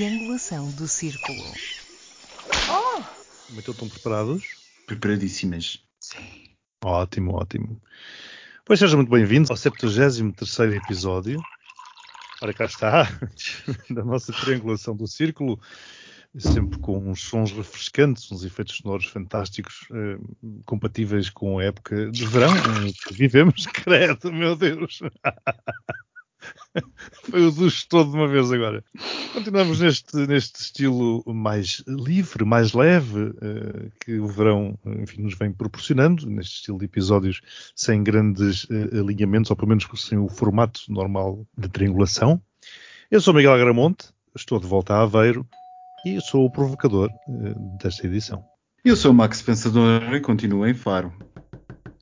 triangulação do círculo. Oh! Então estão preparados? Preparadíssimas. Sim. Ótimo, ótimo. Pois sejam muito bem-vindos ao 73 episódio. Ora, cá está, da nossa triangulação do círculo, sempre com uns sons refrescantes, uns efeitos sonoros fantásticos, eh, compatíveis com a época de verão que vivemos. Credo, meu Deus! Foi o ducho todo de uma vez agora. Continuamos neste, neste estilo mais livre, mais leve, uh, que o verão enfim, nos vem proporcionando, neste estilo de episódios sem grandes uh, alinhamentos, ou pelo menos sem o formato normal de triangulação. Eu sou Miguel Agramonte, estou de volta a Aveiro e sou o provocador uh, desta edição. Eu sou o Max Pensador e continuo em Faro.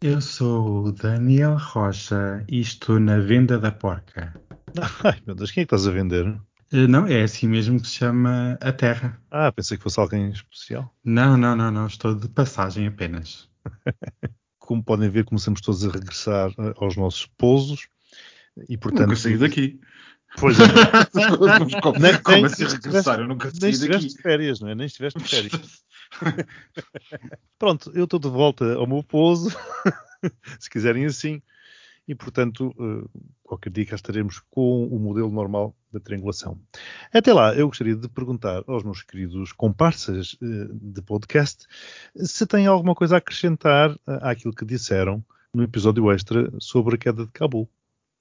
Eu sou o Daniel Rocha e estou na venda da porca. Ai meu Deus, quem é que estás a vender? Uh, não, é assim mesmo que se chama a Terra. Ah, pensei que fosse alguém especial. Não, não, não, não, estou de passagem apenas. Como podem ver, começamos todos a regressar eh, aos nossos pousos e portanto. Nunca saí daqui. Pois é. como, nem, como assim regressar? Eu nunca saí daqui. Nem estiveste de férias, não é? Nem estiveste de férias. Pronto, eu estou de volta ao meu pouso, se quiserem assim, e portanto, eh, qualquer dia cá estaremos com o modelo normal da triangulação. Até lá, eu gostaria de perguntar aos meus queridos comparsas eh, de podcast se têm alguma coisa a acrescentar àquilo que disseram no episódio extra sobre a queda de Cabul.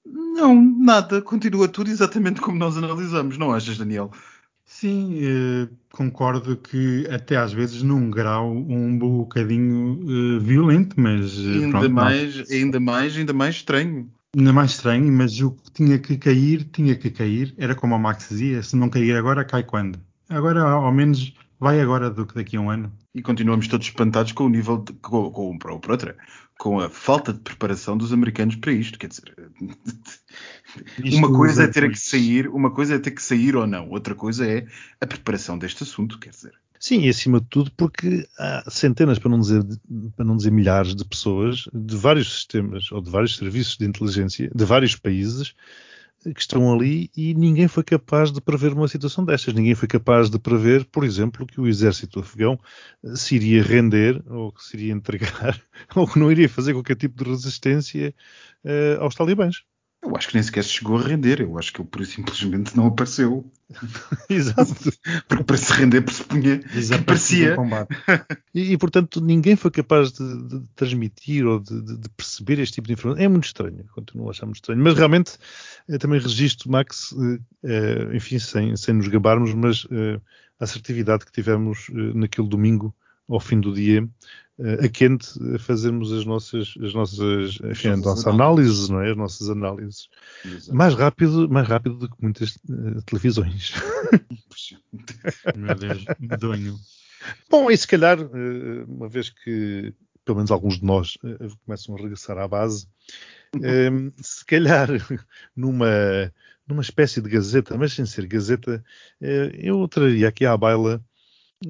Não, nada. Continua tudo exatamente como nós analisamos, não achas, Daniel? Sim, eh, concordo que até às vezes num grau um bocadinho eh, violento, mas eh, ainda pronto, mais, não. ainda mais, ainda mais estranho. Ainda mais estranho, mas o que tinha que cair, tinha que cair. Era como o Max dizia, se não cair agora, cai quando? Agora, ao menos, vai agora do que daqui a um ano. E continuamos todos espantados com o nível, de, com, com, com, outra, com a falta de preparação dos americanos para isto. Quer dizer, isto uma coisa é ter que sair, uma coisa é ter que sair ou não, outra coisa é a preparação deste assunto, quer dizer. Sim, e acima de tudo porque há centenas, para não dizer, para não dizer milhares de pessoas de vários sistemas ou de vários serviços de inteligência de vários países que estão ali e ninguém foi capaz de prever uma situação destas. Ninguém foi capaz de prever, por exemplo, que o exército afegão se iria render ou que se iria entregar ou que não iria fazer qualquer tipo de resistência uh, aos talibãs. Eu acho que nem sequer chegou a render. Eu acho que ele, por simplesmente, não apareceu. Exato. Porque para se render pressupunha que aparecia. e, e, portanto, ninguém foi capaz de, de transmitir ou de, de, perceber este tipo de informação. É muito estranho. Continuo a achar muito estranho. Mas realmente, também registro, Max, eh, enfim, sem, sem nos gabarmos, mas eh, a assertividade que tivemos eh, naquele domingo ao fim do dia uh, a quente a fazermos as nossas, as nossas enfim, a nossa análise, não é? As nossas análises. Exato. Mais rápido, mais rápido do que muitas uh, televisões. Meu Deus, medonho. Bom, e se calhar, uh, uma vez que pelo menos alguns de nós começam a regressar à base, se calhar numa, numa espécie de gazeta, mas sem ser gazeta, eu traria aqui à baila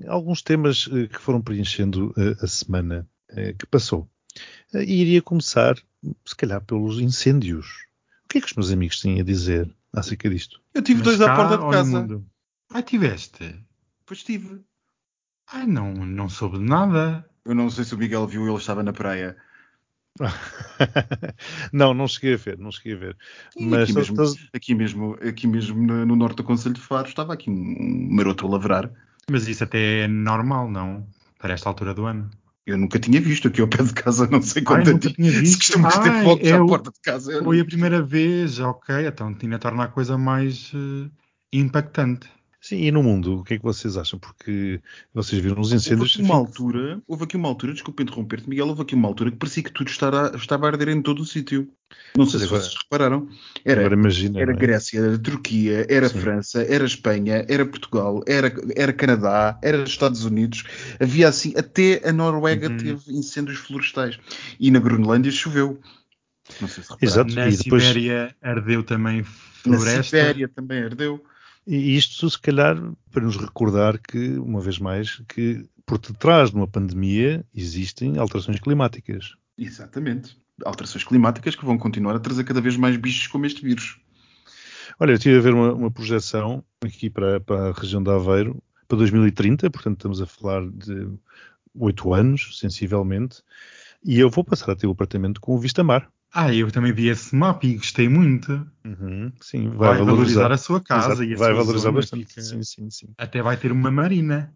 alguns temas eh, que foram preenchendo eh, a semana eh, que passou. E iria começar, se calhar, pelos incêndios. O que é que os meus amigos têm a dizer acerca disto? Eu tive Mas dois à porta de casa. Ah, tiveste? Pois tive. Ai, não, não soube de nada. Eu não sei se o Miguel viu, ele estava na praia. não, não cheguei a ver, não cheguei a ver. Mas aqui, mesmo, aqui, mesmo, aqui mesmo no norte do Conselho de Faro estava aqui um maroto a lavrar mas isso até é normal, não? Para esta altura do ano. Eu nunca tinha visto aqui ao pé de casa, não sei quanto tinha visto. Se costuma ter fogos é à porta de casa. Foi a primeira vez, ok, então tinha torna a coisa mais uh, impactante. Sim, e no mundo, o que é que vocês acham? Porque vocês viram os incêndios. Houve aqui uma altura, houve aqui uma altura, desculpa interromper-te, Miguel, houve aqui uma altura que parecia que tudo estava, estava a arder em todo o sítio. Não sei se vocês repararam. Era, agora imagina, era é? Grécia, era Turquia, era Sim. França, era Espanha, era Portugal, era, era Canadá, era Estados Unidos. Havia assim, até a Noruega uhum. teve incêndios florestais. E na Groenlândia choveu. Não sei se repararam. Exato. Na e depois... Sibéria ardeu também floresta. Na Sibéria também ardeu. E isto, se calhar, para nos recordar que, uma vez mais, que por detrás de uma pandemia existem alterações climáticas. Exatamente. Alterações climáticas que vão continuar a trazer cada vez mais bichos como este vírus. Olha, eu estive a ver uma, uma projeção aqui para, para, a região de Aveiro para 2030, portanto estamos a falar de oito anos, sensivelmente, e eu vou passar a ter o apartamento com vista mar. Ah, eu também vi esse mapa e gostei muito. Uhum, sim, vai, vai valorizar, valorizar, a sua casa Exato, e a vai sua valorizar bastante. Fica... Sim, sim, sim. Até vai ter uma marina.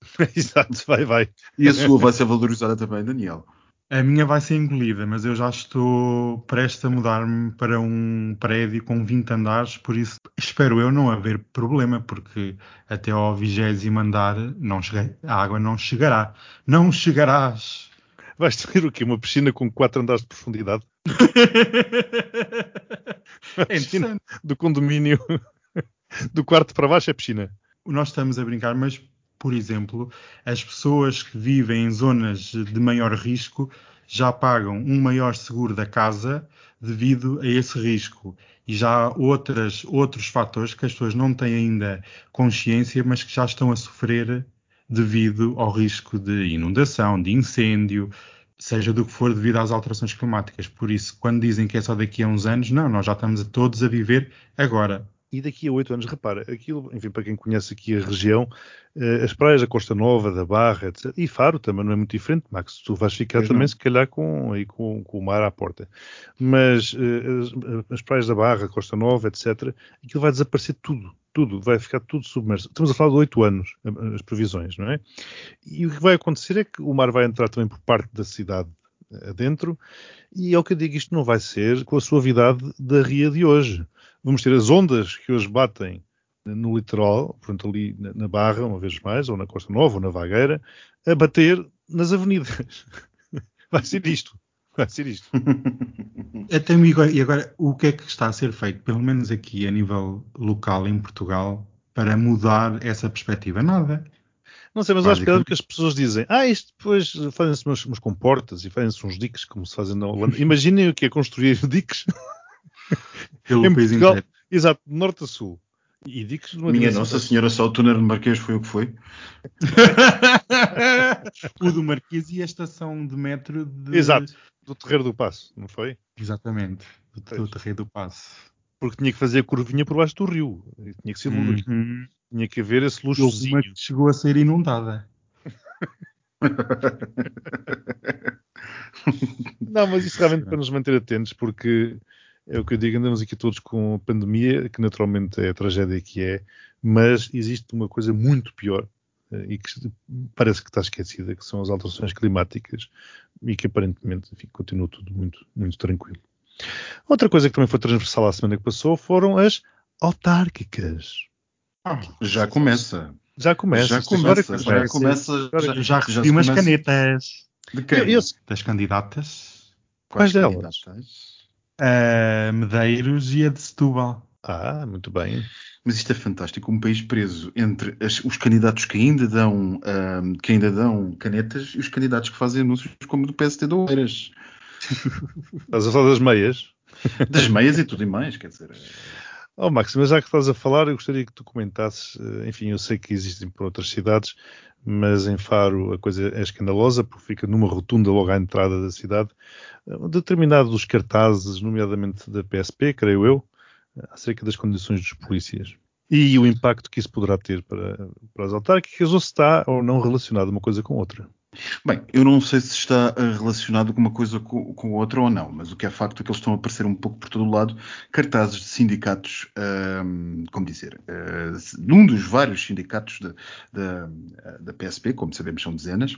Exato, vai, vai. E a sua vai ser valorizada também, Daniel. A minha vai ser engolida, mas eu já estou prestes a mudar-me para um prédio com 20 andares, por isso espero eu não haver problema, porque até ao vigésimo andar não cheguei, a água não chegará. Não chegarás! Vais ter o quê? Uma piscina com 4 andares de profundidade? é piscina do condomínio do quarto para baixo é piscina. Nós estamos a brincar, mas por exemplo, as pessoas que vivem em zonas de maior risco já pagam um maior seguro da casa devido a esse risco. E já há outras, outros fatores que as pessoas não têm ainda consciência, mas que já estão a sofrer devido ao risco de inundação, de incêndio, seja do que for devido às alterações climáticas. Por isso, quando dizem que é só daqui a uns anos, não, nós já estamos todos a viver agora e daqui a oito anos, repara, aquilo, enfim, para quem conhece aqui a região, eh, as praias da Costa Nova, da Barra, etc. E Faro também não é muito diferente, Max. Tu vais ficar pois também, não. se calhar, com, aí, com, com, o mar à porta. Mas eh, as, as, praias da Barra, Costa Nova, etc., aquilo vai desaparecer tudo. Tudo, vai ficar tudo submerso. Estamos a falar de oito anos, as previsões, não é? E o que vai acontecer é que o mar vai entrar também por parte da cidade adentro, e é o que eu digo, isto não vai ser com a suavidade da ria de hoje vamos ter as ondas que hoje batem no litoral, portanto ali na Barra, uma vez mais, ou na Costa Nova, ou na Vagueira, a bater nas avenidas. Vai ser isto. Vai ser isto. Até e agora, o que é que está a ser feito, pelo menos aqui a nível local em Portugal, para mudar essa perspectiva? Nada. Não sei, mas acho que é que as pessoas dizem, ah, isto depois fazem-se umas, umas comportas e fazem-se uns diques, como se fazem na Holanda. Imaginem o que é construir diques pelo em país Portugal, inteiro. Exato, de norte a sul. E digo Minha Nossa Senhora, só o túnel do Marquês foi o que foi. o do Marquês e a estação de metro de... Exato, do Terreiro do Passo, não foi? Exatamente, do, do Terreiro do Passo. Porque tinha que fazer a curvinha por baixo do rio. Tinha que ser uhum. Tinha que haver esse luxozinho. Uma que chegou a ser inundada. não, mas isso realmente para nos manter atentos, porque é o que eu digo, andamos aqui todos com a pandemia, que naturalmente é a tragédia que é, mas existe uma coisa muito pior e que parece que está esquecida, que são as alterações climáticas e que aparentemente enfim, continua tudo muito, muito tranquilo. Outra coisa que também foi transversal à semana que passou foram as autárquicas. Ah, já começa. Já começa. Já começa. Já, começa. Já, já recebi umas canetas. De quem? Eu, eu, das candidatas. Quais, Quais delas? Candidatas? a Medeiros e a de Setúbal. Ah, muito bem. Mas isto é fantástico, um país preso entre as, os candidatos que ainda dão um, que ainda dão canetas e os candidatos que fazem anúncios como do PST de Oeiras. Estás a falar das meias? Das meias e tudo e mais, quer dizer. Oh, Max, mas já que estás a falar, eu gostaria que tu comentasses, eh, enfim, eu sei que existem por outras cidades, mas em Faro a coisa é escandalosa, porque fica numa rotunda logo à entrada da cidade, determinados cartazes, nomeadamente da PSP, creio eu, acerca das condições dos polícias e o impacto que isso poderá ter para, para as autárquicas, ou se está ou não relacionado uma coisa com outra. Bem, eu não sei se está eh, relacionado com uma coisa com, com outra ou não, mas o que é facto é que eles estão a aparecer um pouco por todo o lado cartazes de sindicatos, um, como dizer, uh, num dos vários sindicatos da PSP, como sabemos são dezenas,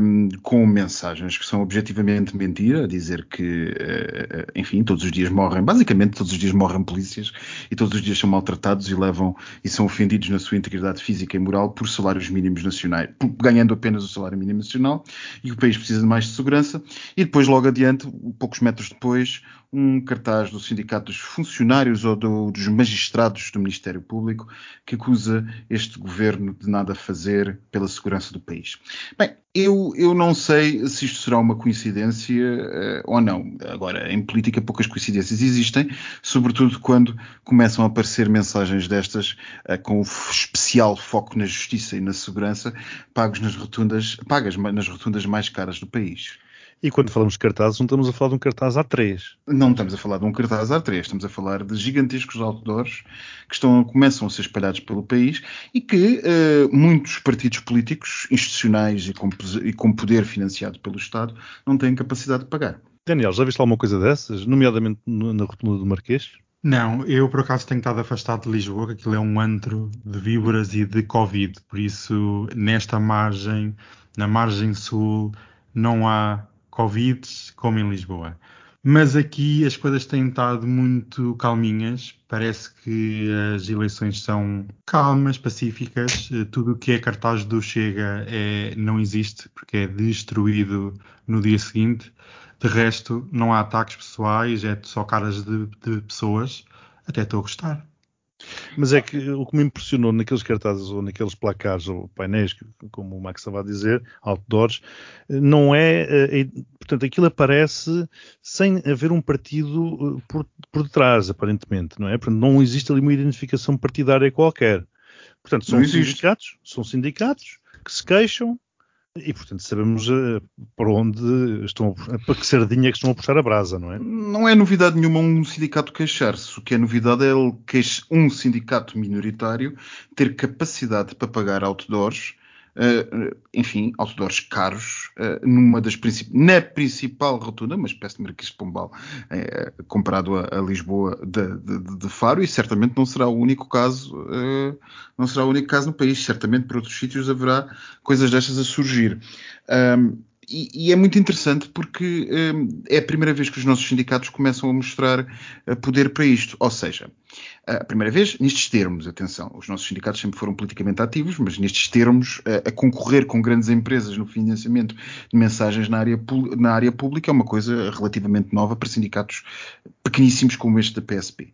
um, com mensagens que são objetivamente mentira, a dizer que, uh, enfim, todos os dias morrem, basicamente todos os dias morrem polícias e todos os dias são maltratados e levam e são ofendidos na sua integridade física e moral por salários mínimos nacionais, ganhando apenas o salário salário mínimo nacional e o país precisa de mais de segurança. E depois, logo adiante, poucos metros depois, um cartaz do Sindicato dos Funcionários ou do, dos Magistrados do Ministério Público que acusa este governo de nada fazer pela segurança do país. Bem, eu, eu não sei se isto será uma coincidência uh, ou não. Agora, em política, poucas coincidências existem, sobretudo quando começam a aparecer mensagens destas uh, com especial foco na justiça e na segurança, pagos nas rotundas, pagas nas rotundas mais caras do país. E quando falamos de cartazes, não estamos a falar de um cartaz A3. Não estamos a falar de um cartaz A3, estamos a falar de gigantescos outdoors que estão, começam a ser espalhados pelo país e que uh, muitos partidos políticos, institucionais e com, e com poder financiado pelo Estado, não têm capacidade de pagar. Daniel, já viste alguma coisa dessas, nomeadamente na rotunda do Marquês? Não, eu por acaso tenho estado afastado de Lisboa, que aquilo é um antro de víboras e de Covid, por isso nesta margem, na margem sul, não há Covid como em Lisboa. Mas aqui as coisas têm estado muito calminhas. Parece que as eleições são calmas, pacíficas. Tudo o que é cartaz do Chega é, não existe, porque é destruído no dia seguinte. De resto, não há ataques pessoais, é só caras de, de pessoas. Até estou a gostar. Mas é que o que me impressionou naqueles cartazes ou naqueles placares ou painéis, como o Max estava a dizer, outdoors, não é, é, portanto, aquilo aparece sem haver um partido eh, por, por detrás, aparentemente, não é? Portanto, não existe ali uma identificação partidária qualquer. Portanto, são sindicatos, são sindicatos que se queixam e, portanto, sabemos uh, para onde estão, para que sardinha é que estão a puxar a brasa, não é? Não é novidade nenhuma um sindicato queixar-se. O que é novidade é um sindicato minoritário ter capacidade para pagar outdoors Uh, enfim, outdoors caros, uh, numa das na principal rotunda, uma espécie de Marquês de Pombal, uh, comparado a, a Lisboa de, de, de, Faro, e certamente não será o único caso, não será o único caso no país, certamente por outros sítios haverá coisas destas a surgir. E, é muito interessante porque um, é a primeira vez que os nossos sindicatos começam a mostrar uh, poder para isto. Ou seja, a primeira vez nestes termos, atenção, os nossos sindicatos sempre foram politicamente ativos, mas nestes termos, uh, a concorrer com grandes empresas no financiamento de mensagens na área, na área pública é uma coisa relativamente nova para sindicatos pequeníssimos como este da PSP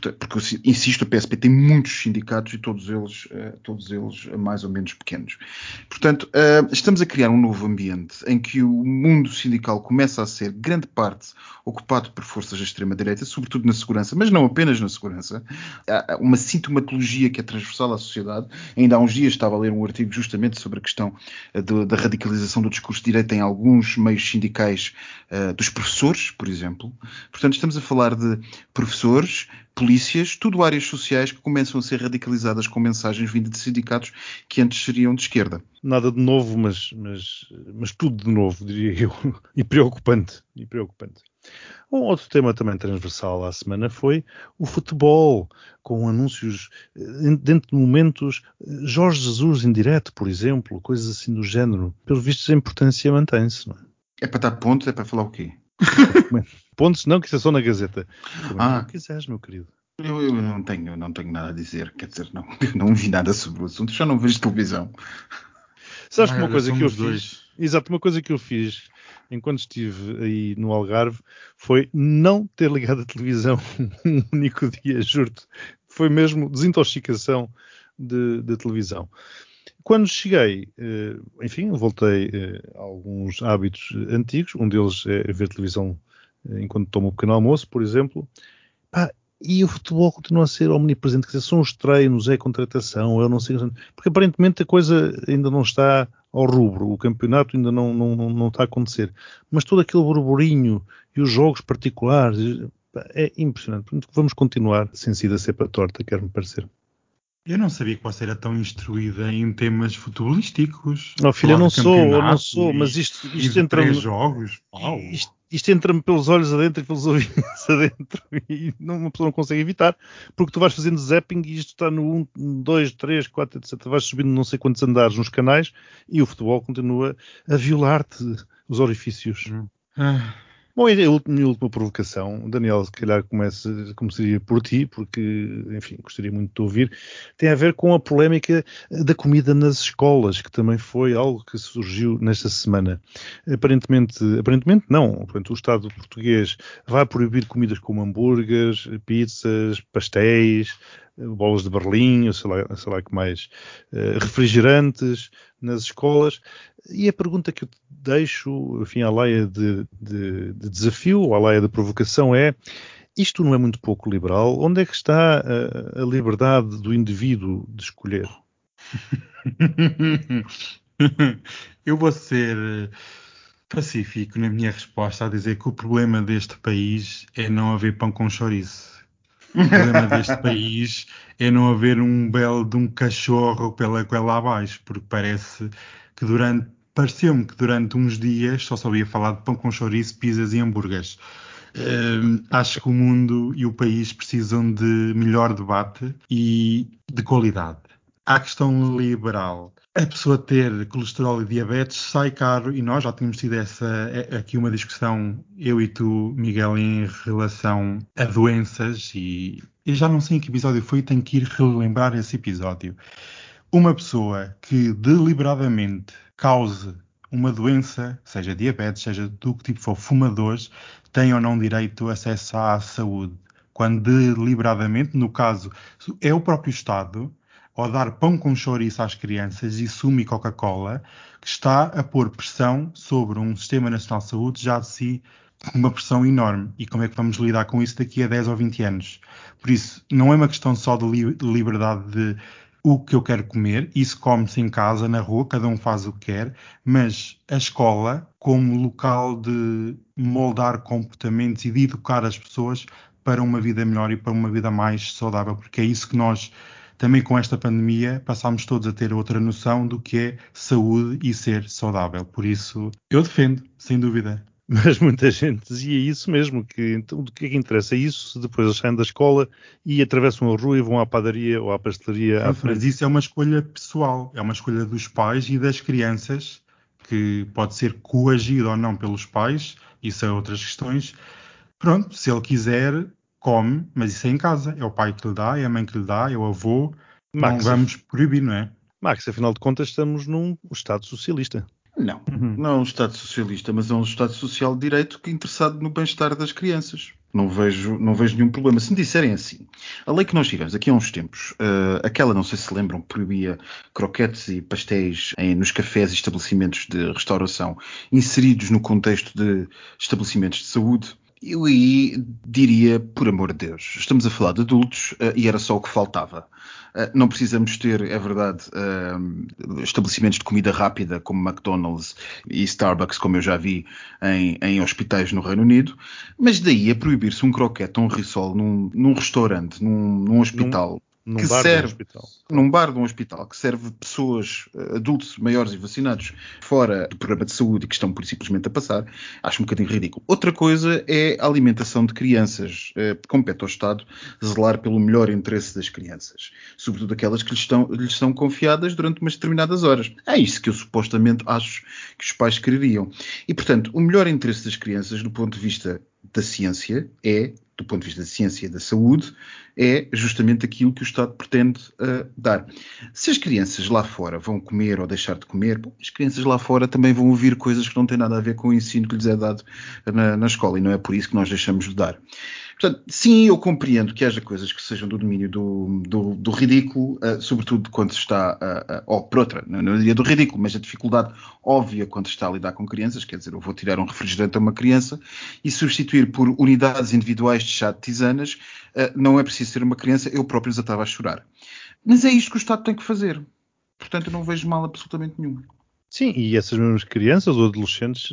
porque, insisto, a PSP tem muitos sindicatos e todos eles, uh, todos eles mais ou menos pequenos. Portanto, uh, estamos a criar um novo ambiente em que o mundo sindical começa a ser grande parte ocupado por forças da extrema-direita, sobretudo na segurança, mas não apenas na segurança. Há uma sintomatologia que é transversal à sociedade. Ainda há uns dias estava a ler um artigo justamente sobre a questão do, da radicalização do discurso de direita em alguns meios sindicais dos professores, por exemplo. Portanto, estamos a falar de professores, polícias, tudo áreas sociais que começam a ser radicalizadas com mensagens vindas de sindicatos que antes seriam de esquerda. Nada de novo, mas, mas, mas tudo de novo, diria eu, e preocupante. E preocupante. Um outro tema também transversal à semana foi o futebol, com anúncios eh, dentro de momentos Jorge Jesus em direto, por exemplo, coisas assim do género. Pelo visto, a importância mantém-se, não é? É para dar pontos, é para falar o quê? Pontos não, que isso é só na Gazeta. Como ah, quiseres, meu querido. Eu, eu, não tenho, não tenho nada a dizer, quer dizer, não, não vi nada sobre o assunto, já não vejo televisão. Sabes que uma coisa que eu dois. fiz, exato, uma coisa que eu fiz enquanto estive aí no Algarve foi não ter ligado a televisão um único dia, juro-te. Foi mesmo desintoxicação de, de televisão. Quando cheguei, eh, enfim, voltei eh, a alguns hábitos antigos, um deles é ver televisão eh, enquanto tomo o pequeno almoço, por exemplo, pá, e o futebol continua a ser omnipresente, quer dizer, são os treinos, é a contratação, eu não sei, porque aparentemente a coisa ainda não está ao rubro, o campeonato ainda não, não, não está a acontecer, mas todo aquele burburinho e os jogos particulares, é impressionante. Vamos continuar sem ser a cepa torta, quer-me parecer. Eu não sabia que você era tão instruída em temas futebolísticos. Não, filho, eu não sou, eu não sou, mas isto, isto entra. jogos. Isto, isto entra-me pelos olhos adentro e pelos ouvidos adentro e não, uma pessoa não consegue evitar, porque tu vais fazendo zapping e isto está no 1, 2, 3, 4, etc. Vais subindo não sei quantos andares nos canais e o futebol continua a violar-te os orifícios. Hum. Ah. Bom, e a minha última provocação, Daniel, se calhar comece, começaria por ti, porque, enfim, gostaria muito de ouvir, tem a ver com a polémica da comida nas escolas, que também foi algo que surgiu nesta semana. Aparentemente, aparentemente não, portanto, o Estado português vai proibir comidas como hambúrgueres, pizzas, pastéis, bolas de Berlim, sei lá, sei lá que mais, uh, refrigerantes nas escolas. E a pergunta que eu te deixo, enfim, à laia de, de, de desafio, à laia de provocação é isto não é muito pouco liberal? Onde é que está a, a liberdade do indivíduo de escolher? eu vou ser pacífico na minha resposta a dizer que o problema deste país é não haver pão com chouriço. O problema deste país é não haver um belo de um cachorro pela goela abaixo, porque parece que durante pareceu-me que durante uns dias só sabia falar de pão com chouriço, pizzas e hambúrgueres. Uh, acho que o mundo e o país precisam de melhor debate e de qualidade. A questão liberal. A pessoa ter colesterol e diabetes sai caro e nós já tínhamos tido essa, é, aqui uma discussão, eu e tu, Miguel, em relação a doenças e eu já não sei em que episódio foi, tenho que ir relembrar esse episódio. Uma pessoa que deliberadamente cause uma doença, seja diabetes, seja do que tipo for, fumadores, tem ou não direito acesso à saúde. Quando deliberadamente, no caso, é o próprio Estado, ao dar pão com chouriço às crianças e sumo e Coca-Cola, que está a pôr pressão sobre um Sistema Nacional de Saúde já de si uma pressão enorme. E como é que vamos lidar com isso daqui a 10 ou 20 anos? Por isso, não é uma questão só de liberdade de o que eu quero comer, isso come-se em casa, na rua, cada um faz o que quer, mas a escola, como local de moldar comportamentos e de educar as pessoas para uma vida melhor e para uma vida mais saudável, porque é isso que nós, também com esta pandemia, passámos todos a ter outra noção do que é saúde e ser saudável. Por isso, eu defendo, sem dúvida. Mas muita gente dizia isso mesmo, que então o que é que interessa isso se depois eles saem da escola e atravessam a rua e vão à padaria ou à pastelaria Sim, à frente. Mas isso é uma escolha pessoal, é uma escolha dos pais e das crianças, que pode ser coagido ou não pelos pais, isso é outras questões. Pronto, se ele quiser, come, mas isso é em casa, é o pai que lhe dá, é a mãe que lhe dá, é o avô, Max, não vamos proibir, não é? Max, afinal de contas estamos num Estado socialista. Não, uhum. não é um Estado socialista, mas é um Estado social de direito que é interessado no bem-estar das crianças. Não vejo, não vejo nenhum problema. Se me disserem assim, a lei que nós tivemos aqui há uns tempos, uh, aquela, não sei se lembram, proibia croquetes e pastéis em, nos cafés e estabelecimentos de restauração inseridos no contexto de estabelecimentos de saúde, eu aí diria, por amor de Deus, estamos a falar de adultos uh, e era só o que faltava. Uh, não precisamos ter, é verdade, uh, estabelecimentos de comida rápida como McDonald's e Starbucks, como eu já vi em, em hospitais no Reino Unido, mas daí a proibir-se um croquete ou um risol num, num restaurante, num, num hospital, num que bar serve, de um hospital. Num bar de um hospital, que serve pessoas, adultos maiores e vacinados, fora do programa de saúde e que estão por simplesmente a passar, acho um bocadinho ridículo. Outra coisa é a alimentação de crianças. Eh, compete ao Estado zelar pelo melhor interesse das crianças, sobretudo aquelas que lhes, estão, lhes são confiadas durante umas determinadas horas. É isso que eu supostamente acho que os pais quereriam. E, portanto, o melhor interesse das crianças, do ponto de vista da ciência, é do ponto de vista da ciência e da saúde, é justamente aquilo que o Estado pretende uh, dar. Se as crianças lá fora vão comer ou deixar de comer, bom, as crianças lá fora também vão ouvir coisas que não têm nada a ver com o ensino que lhes é dado na, na escola, e não é por isso que nós deixamos de dar. Portanto, sim, eu compreendo que haja coisas que sejam do domínio do, do, do ridículo, uh, sobretudo quando se está, uh, uh, ou por outra, não, diria do ridículo, mas a dificuldade óbvia quando se está a lidar com crianças, quer dizer, eu vou tirar um refrigerante a uma criança e substituir por unidades individuais de chá de tisanas, não é preciso ser uma criança, eu próprio já estava a chorar. Mas é isto que o Estado tem que fazer. Portanto, eu não vejo mal absolutamente nenhum. Sim, e essas mesmas crianças ou adolescentes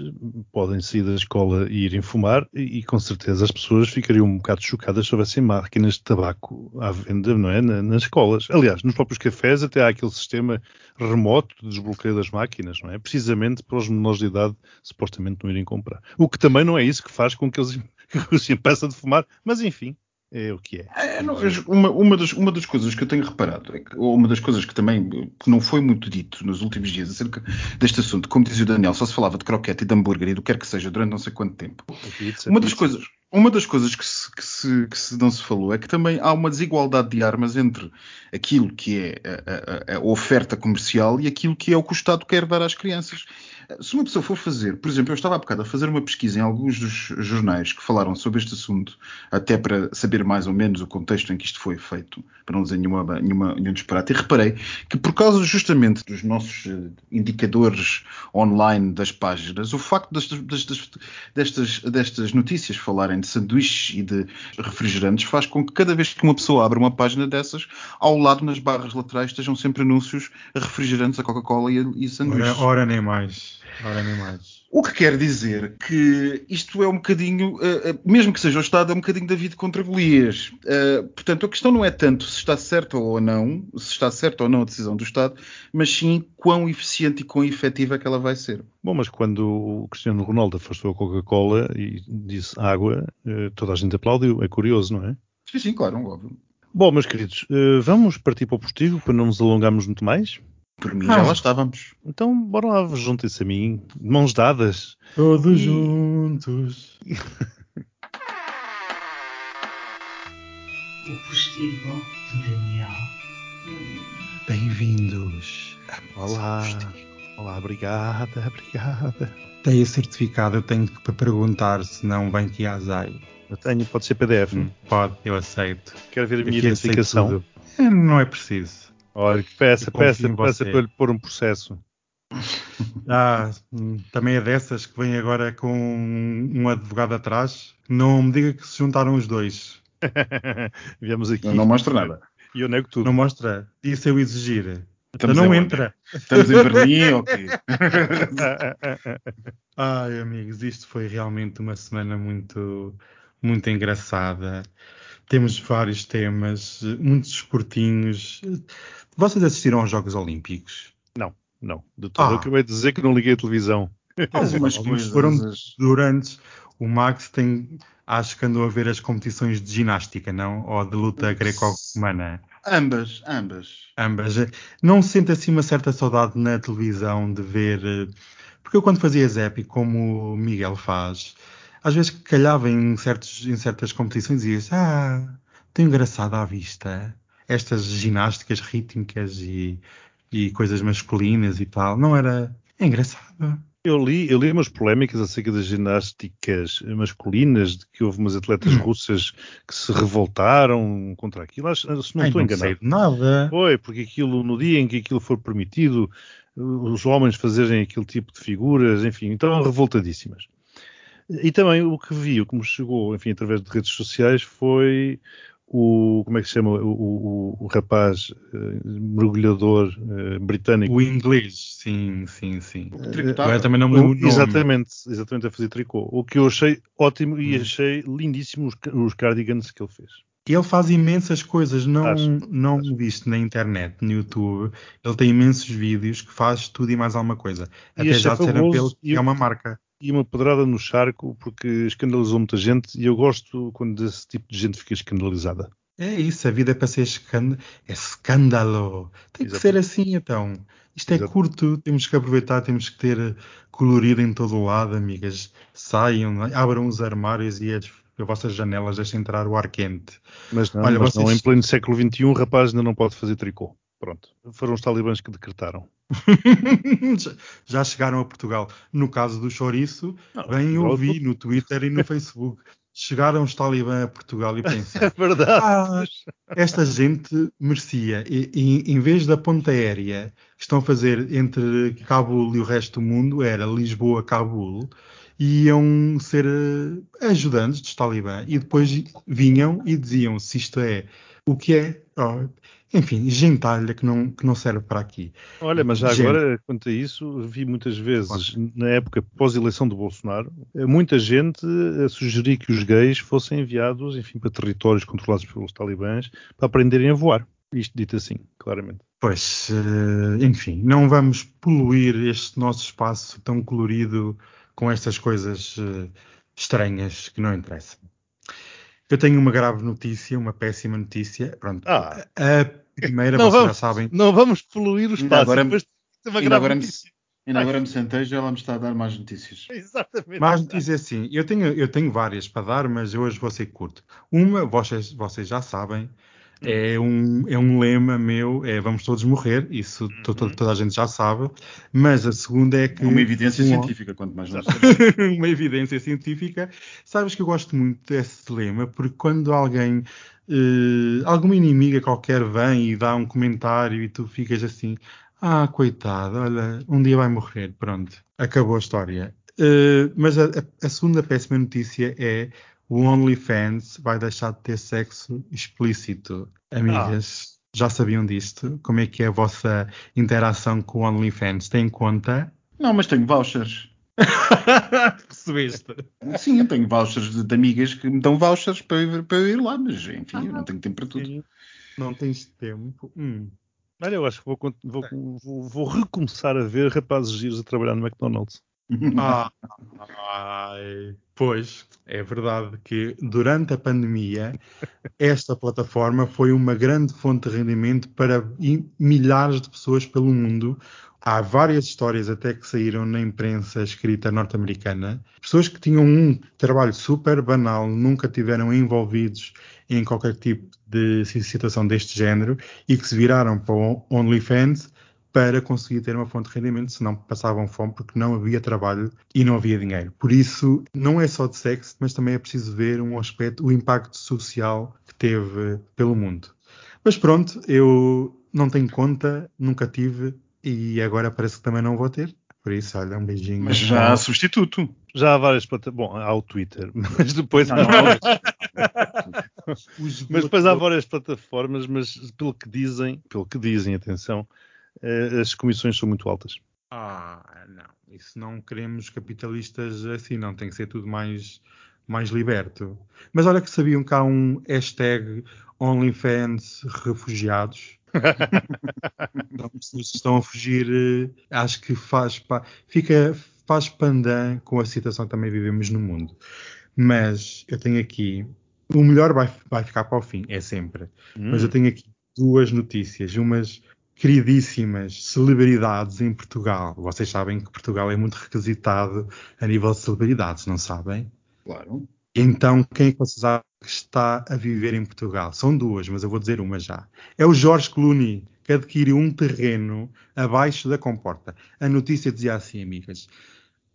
podem sair da escola e irem fumar e, e com certeza as pessoas ficariam um bocado chocadas se houvessem máquinas de tabaco à venda, não é? nas escolas. Aliás, nos próprios cafés até há aquele sistema remoto de desbloqueio das máquinas, não é? Precisamente para os menores de idade supostamente não irem comprar. O que também não é isso que faz com que eles, que eles impeçam de fumar, mas enfim, é o que é. é não, uma, uma, das, uma das coisas que eu tenho reparado, é que, ou uma das coisas que também que não foi muito dito nos últimos dias acerca deste assunto, como dizia o Daniel, só se falava de croquete e de hambúrguer e do que quer que seja durante não sei quanto tempo. Pizza, uma das coisas. Uma das coisas que se, que, se, que se, não se falou é que também há uma desigualdade de armas entre aquilo que é a, a, a, oferta comercial e aquilo que é o que o Estado quer dar às crianças. Se uma pessoa for fazer, por exemplo, eu estava há bocado a fazer uma pesquisa em alguns dos jornais que falaram sobre este assunto, até para saber mais ou menos o contexto em que isto foi feito, para não dizer nenhuma, nenhuma, nenhum disparate, e reparei que por causa justamente dos nossos eh, indicadores online das páginas, o facto destas, destas, destas, destas notícias falarem de sanduíches e de refrigerantes faz com que cada vez que uma pessoa abre uma página dessas, ao lado nas barras laterais estejam sempre anúncios a refrigerantes, a Coca-Cola e, e sanduíches. Ora, ora nem mais. Mais. O que quer dizer que isto é um bocadinho, uh, uh, mesmo que seja o Estado, é um bocadinho David contra Golias. Uh, portanto, a questão não é tanto se está certo ou não, se está certa ou não a decisão do Estado, mas sim quão eficiente e quão efetiva é que ela vai ser. Bom, mas quando o Cristiano Ronaldo afastou a Coca-Cola e disse água, toda a gente aplaudiu. É curioso, não é? Sim, sim, claro, óbvio. Bom, meus queridos, vamos partir para o postigo para não nos alongarmos muito mais? Por mim ah. já lá estávamos. Então bora lá, juntem-se a mim, mãos dadas. Todos e... juntos. o postigo de Daniel. Bem-vindos. Olá. Olá, obrigada, obrigada. Tem certificado, eu tenho que perguntar se não vem que azai. Eu tenho, pode ser PDF. Hum, pode, eu aceito. Quero ver a minha Aqui identificação. Não é preciso. Olha, que peça, peça, peça para lhe pôr um processo. Ah, também é dessas que vem agora com um advogado atrás. Não me diga que se juntaram os dois. Viemos aqui. Não, não mostra nada. E eu nego tudo. Não mostra. E se eu exigir? Estamos não entra. Estamos em Berlim ou quê? Ai, amigos, isto foi realmente uma semana muito, muito engraçada. Temos vários temas, muitos esportinhos. Vocês assistiram aos Jogos Olímpicos? Não, não. De todo. Ah. Eu acabei de dizer que não liguei a televisão. Algumas coisas foram durante. O Max tem. Acho que andou a ver as competições de ginástica, não? Ou de luta greco-romana. Ambas, ambas. Ambas. Não sente assim uma certa saudade na televisão de ver. Eh, porque eu quando fazia Zep, como o Miguel faz, às vezes calhava em, certos, em certas competições e dizia ah, tão engraçado à vista estas ginásticas rítmicas e, e coisas masculinas e tal. Não era. É engraçado. Eu li, eu li umas polémicas acerca das ginásticas masculinas, de que houve umas atletas hum. russas que se revoltaram contra aquilo. Se não Ai, estou não enganado. Sei nada. Foi, porque aquilo, no dia em que aquilo for permitido, os homens fazerem aquele tipo de figuras, enfim, estavam revoltadíssimas. E também o que vi, o que me chegou, enfim, através de redes sociais, foi o como é que se chama? O, o, o rapaz uh, mergulhador uh, britânico. O inglês sim sim sim. Também não me lembro exatamente exatamente a fazer tricô. O que eu achei ótimo e hum. achei lindíssimo os, os, cardigans que ele fez. Ele faz imensas coisas não acho, não acho. viste na internet no YouTube. Ele tem imensos vídeos que faz tudo e mais alguma coisa. E até já disseram que ele é uma marca e uma pedrada no charco porque escandalizou muita gente e eu gosto quando esse tipo de gente fica escandalizada. É isso, a vida é para ser escândalo. É escândalo. Tem Exato. que ser assim então. Isto é Exato. curto, temos que aproveitar, temos que ter colorido em todo o lado, amigas. Saiam, abram os armários e as, as vossas janelas deixem entrar o ar quente. Mas não, Olha, mas vocês... não em pleno século XXI, rapaz ainda não pode fazer tricô. Pronto, foram os talibãs que decretaram. já chegaram a Portugal. No caso do chouriço, bem eu vi no Twitter e no Facebook. Chegaram os talibãs a Portugal e pensei: é verdade. Ah, esta gente merecia, e, e, em vez da ponta aérea que estão a fazer entre Cabul e o resto do mundo, era Lisboa-Cabul, iam ser eh, ajudantes dos talibãs e depois vinham e diziam se isto é o que é. Oh, enfim, gentalha que não, que não serve para aqui. Olha, mas já Gente. agora, quanto a isso, vi muitas vezes, na época pós-eleição do Bolsonaro, eh, muita gente a sugerir que os gays fossem enviados, enfim, para territórios controlados pelos talibãs para aprenderem a voar. Isto dito assim, claramente. Pois, eh, enfim, não vamos poluir este nosso espaço tão colorido com estas coisas eh, estranhas que não interessam. Eu tenho uma grave notícia, uma péssima notícia. Pronto. Ah. A primeira, não vocês vamos, já sabem. Não vamos poluir o espaço. Agora, ainda, agora me, ainda agora me sentei já ela me está a dar mais notícias. Exatamente. Mais notícias sim. Eu tenho, eu tenho várias para dar, mas hoje vou ser curto. Uma, vocês, vocês já sabem, é um, é um lema meu, é vamos todos morrer, isso uhum. toda, toda, a gente já sabe, mas a segunda é que... Uma evidência um, científica, quanto mais não Uma evidência científica. Sabes que eu gosto muito desse lema, porque quando alguém, uh, alguma inimiga qualquer vem e dá um comentário e tu ficas assim, ah, coitado, olha, um dia vai morrer, pronto, acabou a história. Uh, mas a, a, segunda péssima notícia é o OnlyFans vai deixar de ter sexo explícito. Amigas, ah. já sabiam disto? Como é que é a vossa interação com o OnlyFans? Tem conta? Não, mas tenho vouchers. Recebeste. Sim, eu tenho vouchers de, de amigas que me dão vouchers para eu, ir- para eu ir lá, mas enfim, eu não tenho tempo para tudo. Sim. Não tens tempo. Hum. Olha, eu acho que vou, vou, vou- vou recomeçar a ver rapazes giros a trabalhar no McDonald's. Ah, ai, pois, é verdade que durante a pandemia esta plataforma foi uma grande fonte de rendimento para milhares de pessoas pelo mundo. Há várias histórias até que saíram na imprensa escrita norte-americana. Pessoas que tinham um trabalho super banal, nunca tiveram envolvidos em qualquer tipo de situação deste género e que se viraram para o OnlyFans para conseguir ter uma fonte de rendimento, senão passavam fome porque não havia trabalho e não havia dinheiro. Por isso, não é só de sexo, mas também é preciso ver um aspecto, o impacto social que teve pelo mundo. Mas pronto, eu não tenho conta, nunca tive e agora parece que também não vou ter. Por isso, olha, um beijinho. Mas já há substituto. Já há várias plataformas. Bom, há o Twitter, mas depois. Não, não há- Os mas depois há várias plataformas, mas pelo que dizem, pelo que dizem, atenção, eh, as comissões são muito altas. Ah, não. Isso não queremos capitalistas assim, não. Tem que ser tudo mais, mais liberto. Mas olha que sabiam que há um hashtag OnlyFans refugiados. Então, pessoas estão a fugir, eh, acho que faz, pa- fica, faz pandan com a situação que também vivemos no mundo. Mas eu tenho aqui, o melhor vai, vai ficar para o fim, é sempre. Mas eu tenho aqui duas notícias, umas queridíssimas celebridades em Portugal. Vocês sabem que Portugal é muito requisitado a nível de celebridades, não sabem? Claro. Então, quem é que vocês está a viver em Portugal? São duas, mas eu vou dizer uma já. É o Jorge Clooney, que adquiriu um terreno abaixo da comporta. A notícia dizia assim, amigas.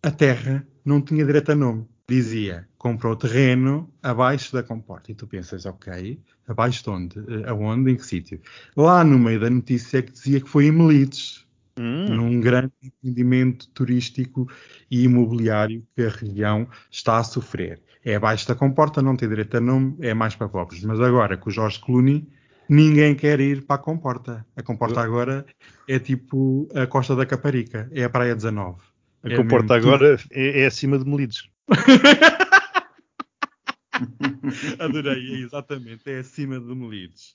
A terra não tinha direito a nome. Dizia, comprou o terreno abaixo da comporta. E tu pensas, ok, abaixo de onde? Eh, Aonde? Em que sítio? Lá no meio da notícia é que dizia que foi em Melides Hum, num grande empreendimento turístico e imobiliário que a região está a sofrer. É abaixo da comporta, não tem direito a nome, é mais para pobres. Mas agora, com o Jorge Clooney, ninguém quer ir para a comporta. A comporta agora é tipo a Costa da Caparica, é a Praia 19. a É comporta agora é, é acima de Melides. Adorei, é exatamente, é acima de Melides.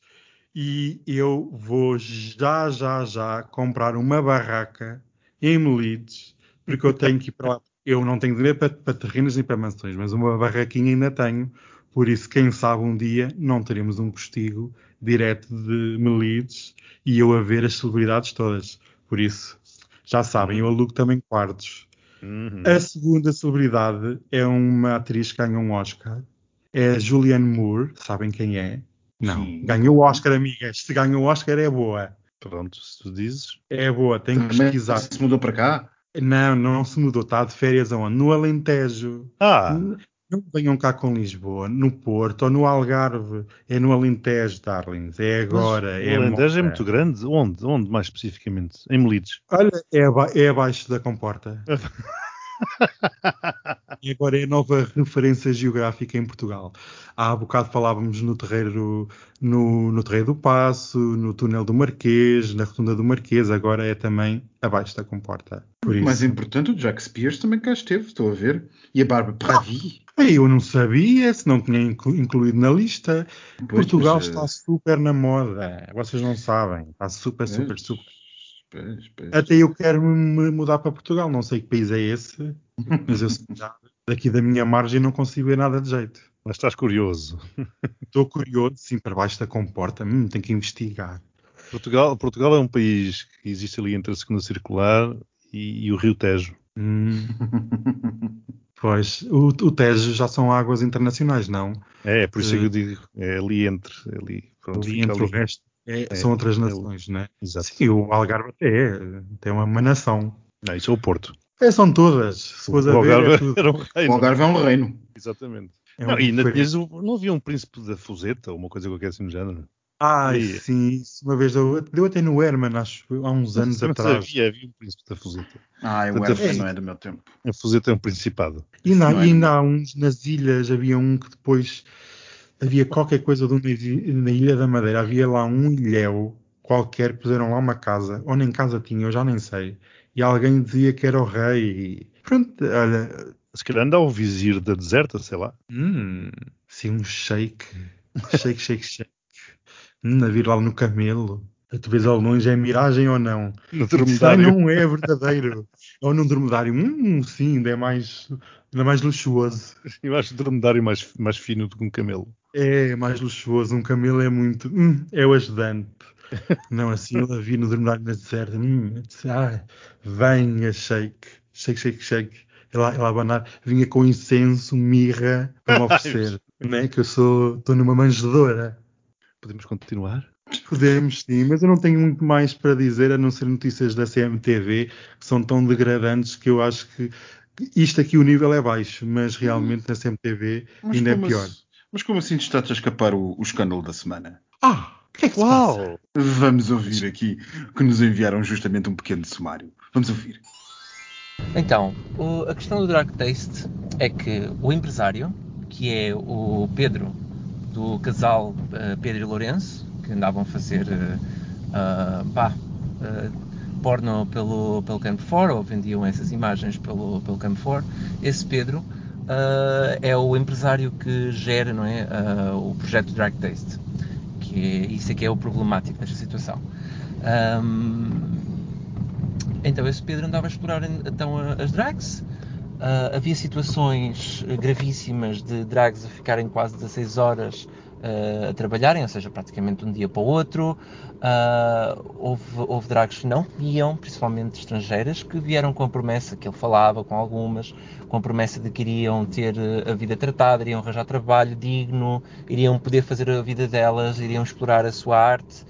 E eu vou já, já, já comprar uma barraca em Melides, porque eu tenho que ir para lá. Eu não tenho dinheiro para, para terrenos nem para mansões, mas uma barraquinha ainda tenho. Por isso, quem sabe um dia não teremos um postigo direto de Melides e eu a ver as celebridades todas. Por isso, já sabem, eu alugo também quartos. Uhum. A segunda celebridade é uma atriz que ganhou um Oscar. É a Julianne Moore. Sabem quem é? Não. Sim. Ganhou o Oscar, amigas. Se ganhou o Oscar, é boa. Pronto, se tu dizes. É boa, tem que pesquisar. se mudou para cá? Não, não se mudou. Está de férias aonde? No Alentejo. Ah, Não venham cá com Lisboa, no Porto ou no Algarve. É no Alentejo, darlings. É agora. mas é o Alentejo é moda. muito grande. Onde? Onde mais especificamente? Em Melides. Olha, é, aba- é abaixo da comporta. E agora é a nova referência geográfica em Portugal. Há bocado falávamos no terreiro, no, no terreiro do Passo, no túnel do Marquês, na rotunda do Marquês, agora é também abaixo da comporta. Por isso. Mais importante, o Jack Spears também cá esteve, estou a ver. E a Bárbara Pravi. Ei, Eu não sabia, se não tinha inclu- incluído na lista. Pois, Portugal mas, está eh, super na moda. Vocês não sabem. Está super, super, super. Pois, pois. Até eu quero me mudar para Portugal. Não sei que país é esse, mas eu daqui da minha margem não consigo ver nada de jeito. Mas estás curioso. Estou curioso, sim, para baixo da comporta. Hum, tenho que investigar. Portugal, Portugal é um país que existe ali entre a segunda circular e, e o Rio Tejo. Hum, pois, o, o Tejo já são águas internacionais, não? É, é por isso é que eu digo. É ali entre. é Ali, pronto, Ali fica entre o ali. resto é- É, são outras é o- nações, não é? Exato. Sim, o Algarve até é, tem uma, uma nação. Não, isso é o Porto. É, são todas. Se O fores a ver, Algarve é tudo. era um O reino. Algarve é um reino. Exatamente. É não, um e ainda diferente. tinhas o- não havia um príncipe da Fuseta ou uma coisa qualquer assim do género? Aí. sim, isso uma vez deu, deu até no Herman, acho, há uns anos Mas atrás. Havia, havia um príncipe da Fuseta. Ah, o Portanto, Herman é- não é do meu tempo. A Fuseta é um principado. E, ainda, Não é? e ainda há uns nas ilhas, havia um que depois havia qualquer coisa do, na Ilha da Madeira, havia lá um ilhéu qualquer, puseram lá uma casa, ou nem casa tinha, eu já nem sei, e alguém dizia que era o rei. Pronto, olha. Se calhar anda ao vizir da deserta, sei lá. Hum, sim, um shake. Shake, shake, shake. Hum, a vir lá no camelo. Tu vês ao longe, é miragem ou não? No dromedário. não é verdadeiro. ou num dromedário. Hum, sim, ainda é mais, ainda é mais luxuoso. Eu acho o dromedário mais, mais fino do que um camelo. É mais luxuoso. Um camelo é muito. Hum, é o ajudante. Não, assim a vir no dormitório na deserta. Hum, ah, venha, shake. Shake, shake, shake. Ele, a- ele a abanar. Vinha com incenso, mirra para me oferecer. né? Que eu sou. Estou numa manjedora. Podemos continuar? Podemos sim, mas eu não tenho muito mais para dizer a não ser notícias da CMTV que são tão degradantes que eu acho que isto aqui o nível é baixo, mas realmente na CMTV Mas ainda é pior. assim- mas como assim está-te a escapar o, o escândalo da semana? Ah, que é que se passa? Uau! Vamos ouvir aqui que nos enviaram justamente um pequeno sumário. Vamos ouvir. Então, o- a questão do Drag Taste é que o empresário, que é o Pedro, do casal eh, Pedro e Lourenço, que andavam a fazer eh, ah, pá, eh, porno pelo, pelo Campo Fora, ou vendiam essas imagens pelo, pelo Campo Fora, esse Pedro ah, é o empresário que gera não é, ah, o projeto Drag Taste. Que é, isso é que é o problemático desta situação. Ahm, então esse Pedro andava a explorar então as drags. Ah, havia situações gravíssimas de drags a ficarem quase 16 horas ah, a trabalharem, ou seja, praticamente de um dia para o outro. Ah, houve, houve drags que não iam, principalmente estrangeiras, que vieram com a promessa que ele falava com algumas, com a promessa de que iriam ter eh, a vida tratada, iriam arranjar trabalho digno, iriam poder fazer a vida delas, iriam explorar a sua arte.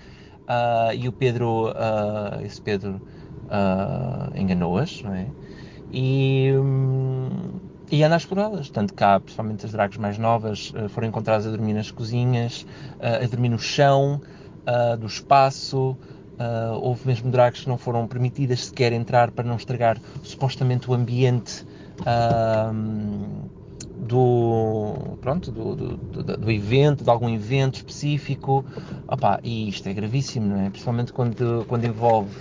Ah, e o Pedro, ah, esse Pedro, enganou-as, não é? E, hum, e anda a explorá-las. Tanto há, principalmente as drags mais novas, ah, foram encontradas a dormir nas cozinhas, ah, a dormir no chão ah, do espaço. Houve mesmo drags que não foram permitidas sequer entrar para não estragar supostamente o ambiente. ah, do, pronto, do, do, do evento, de algum evento específico. Opa, e isto é gravíssimo, não é? Principalmente quando, quando envolve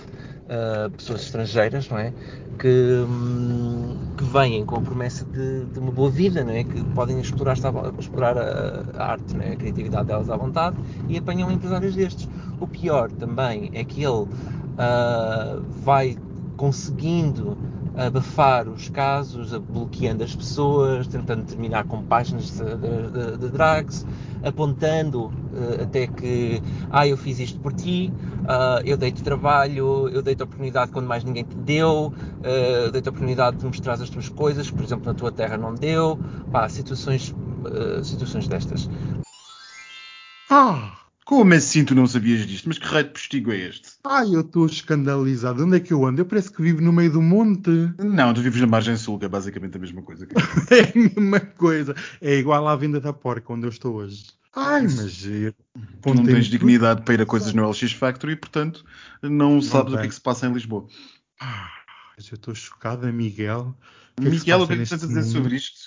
uh, pessoas estrangeiras, não é? Que, hum, que vêm com a promessa de, de uma boa vida, não é? Que podem explorar, explorar a, a arte, é? a criatividade delas à vontade e apanham empresários destes. O pior também é que ele uh, vai conseguindo abafar os casos, bloqueando as pessoas, tentando terminar com páginas de, de- de- drags, apontando eh, até que ah, eu fiz isto por ti, ah, eu dei-te trabalho, eu dei-te oportunidade quando mais ninguém te deu, eu dei-te oportunidade de mostrar as tuas coisas, por exemplo na tua terra não deu, pá, situações, eh, situações destas. Ah, Como assim tu não sabias disto? Mas que raio de postigo é este? ai, eu estou escandalizado. Onde é que eu ando? Eu parece que vivo no meio do monte. Não, tu vives na margem sul, que é basicamente a mesma coisa. que- É a mesma coisa. É igual à venda da porca onde eu estou hoje. Ai, mas Tu não tens dignidade para ir a coisas no LX Factory, portanto, não sabes o que é que se passa em Lisboa. Ah, mas eu estou chocada, Miguel. O que é que Miguel, o passa que é que tens a dizer mundo? sobre isto?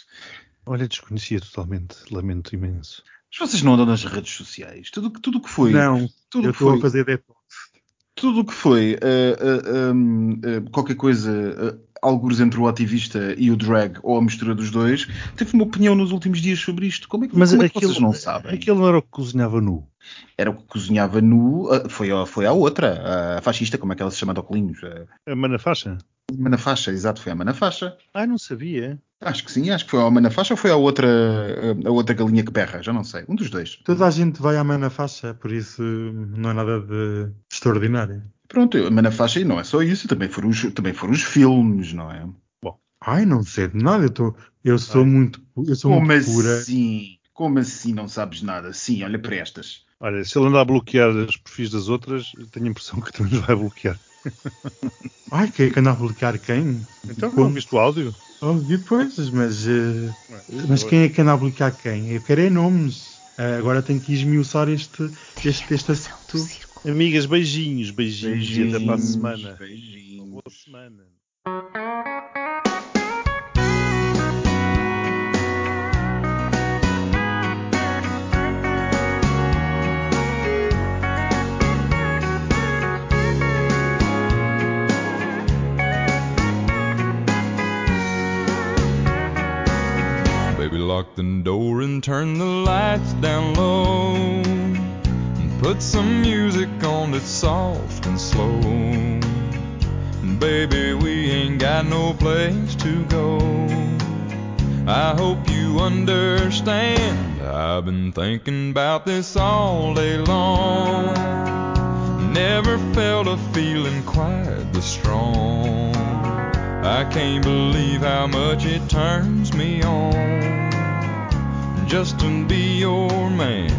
Olha, desconhecia totalmente. Lamento imenso. Mas vocês não andam nas redes sociais. Tudo o que foi. Não, tudo eu que foi. a fazer detox. tudo o que foi eh, eh, um, eh, qualquer coisa, uh, algures entre o ativista e o drag, ou a mistura dos dois, teve uma opinião nos últimos dias sobre isto. Como é que, Mas como é que aquilo, vocês não sabem? aquilo não era o que cozinhava nu. Era o que cozinhava nu, ah, foi, a- foi a outra, a fascista, como é que ela se chama de Ocolinhos? A A Manafaixa? Manafaixa, exato, foi a Manafaixa. Ah, não sabia. Acho que sim, acho que foi a Manafaixa ou foi a outra, a outra galinha que berra, já não sei, um dos dois. Toda a gente vai à mana faixa, por isso não é nada de extraordinário. Pronto, a Manafaixa, e não é só isso, também foram os, também foram os filmes, não é? Ai, não sei de nada. Eu, tô, eu sou Ai. muito, eu sou Como muito pura. assim? Como assim não sabes nada? Sim, olha para estas. Olha, se ele andar a bloquear os perfis das outras, tenho a impressão que também vai bloquear. Ai, quem é que anda a publicar quem? Então, Como? não viste o áudio? Oh, depois, mas, eh, mas quem é que anda a publicar quem? Eu quero é nomes. Ah, agora tenho que esmiuçar este, este, este assunto. Amigas, beijinhos, beijinhos, e até para a Beijinhos, semana. Beijinhos. Boa semana. The door and turn the lights down low. And put some music on that's soft and slow. And baby, we ain't got no place to go. I hope you understand. I've been thinking about this all day long. Never felt a feeling quite this strong. I can't believe how much it turns me on just to be your man.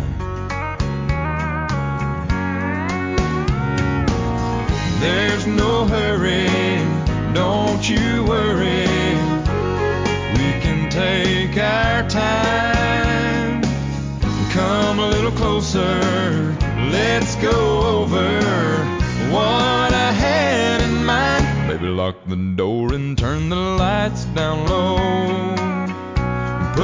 There's no hurry, don't you worry. We can take our time. Come a little closer, let's go over what I had in mind. Baby, lock the door and turn the lights down low.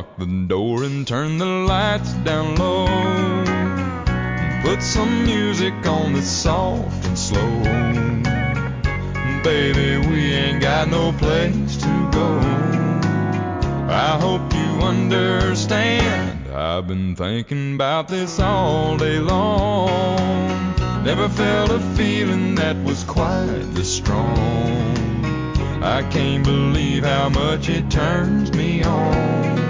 Lock the door and turn the lights down low. Put some music on that's soft and slow. Baby, we ain't got no place to go. I hope you understand. I've been thinking about this all day long. Never felt a feeling that was quite this strong. I can't believe how much it turns me on